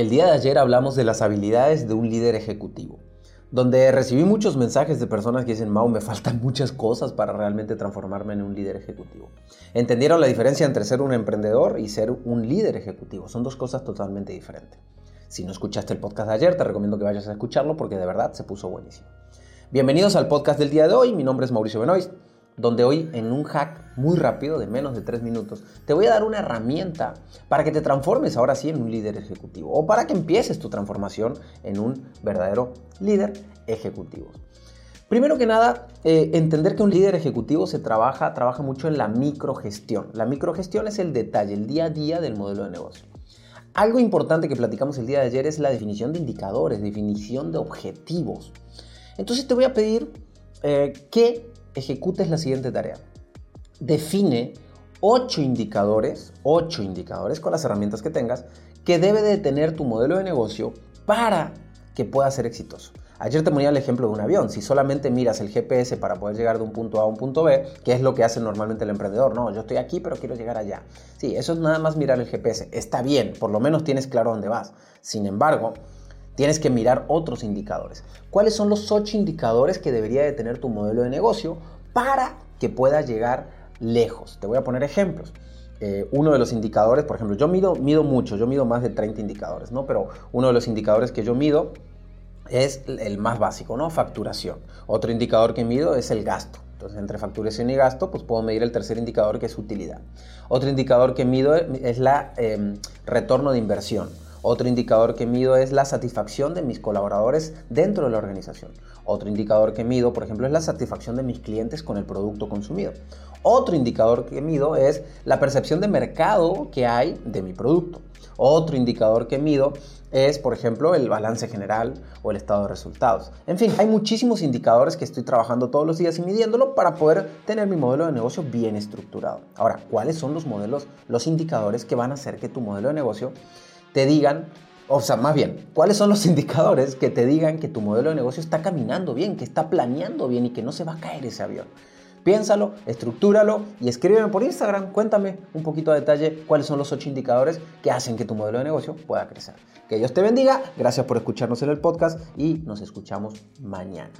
El día de ayer hablamos de las habilidades de un líder ejecutivo, donde recibí muchos mensajes de personas que dicen, Mau, me faltan muchas cosas para realmente transformarme en un líder ejecutivo. Entendieron la diferencia entre ser un emprendedor y ser un líder ejecutivo. Son dos cosas totalmente diferentes. Si no escuchaste el podcast de ayer, te recomiendo que vayas a escucharlo porque de verdad se puso buenísimo. Bienvenidos al podcast del día de hoy. Mi nombre es Mauricio Benoist donde hoy en un hack muy rápido, de menos de tres minutos, te voy a dar una herramienta para que te transformes ahora sí en un líder ejecutivo o para que empieces tu transformación en un verdadero líder ejecutivo. Primero que nada, eh, entender que un líder ejecutivo se trabaja, trabaja mucho en la microgestión. La microgestión es el detalle, el día a día del modelo de negocio. Algo importante que platicamos el día de ayer es la definición de indicadores, definición de objetivos. Entonces te voy a pedir eh, que ejecutes la siguiente tarea. Define ocho indicadores, ocho indicadores con las herramientas que tengas, que debe de tener tu modelo de negocio para que pueda ser exitoso. Ayer te ponía el ejemplo de un avión. Si solamente miras el GPS para poder llegar de un punto A a un punto B, que es lo que hace normalmente el emprendedor, no, yo estoy aquí pero quiero llegar allá. Sí, eso es nada más mirar el GPS. Está bien, por lo menos tienes claro dónde vas. Sin embargo, tienes que mirar otros indicadores. ¿Cuáles son los ocho indicadores que debería de tener tu modelo de negocio para que pueda llegar lejos? Te voy a poner ejemplos. Eh, uno de los indicadores, por ejemplo, yo mido, mido mucho, yo mido más de 30 indicadores, ¿no? Pero uno de los indicadores que yo mido es el más básico, ¿no? Facturación. Otro indicador que mido es el gasto. Entonces, entre facturación y gasto, pues puedo medir el tercer indicador que es utilidad. Otro indicador que mido es la em, retorno de inversión. Otro indicador que mido es la satisfacción de mis colaboradores dentro de la organización. Otro indicador que mido, por ejemplo, es la satisfacción de mis clientes con el producto consumido. Otro indicador que mido es la percepción de mercado que hay de mi producto. Otro indicador que mido es, por ejemplo, el balance general o el estado de resultados. En fin, hay muchísimos indicadores que estoy trabajando todos los días y midiéndolo para poder tener mi modelo de negocio bien estructurado. Ahora, ¿cuáles son los modelos, los indicadores que van a hacer que tu modelo de negocio te digan, o sea, más bien, ¿cuáles son los indicadores que te digan que tu modelo de negocio está caminando bien, que está planeando bien y que no se va a caer ese avión? Piénsalo, estructúralo y escríbeme por Instagram. Cuéntame un poquito a detalle cuáles son los ocho indicadores que hacen que tu modelo de negocio pueda crecer. Que Dios te bendiga. Gracias por escucharnos en el podcast y nos escuchamos mañana.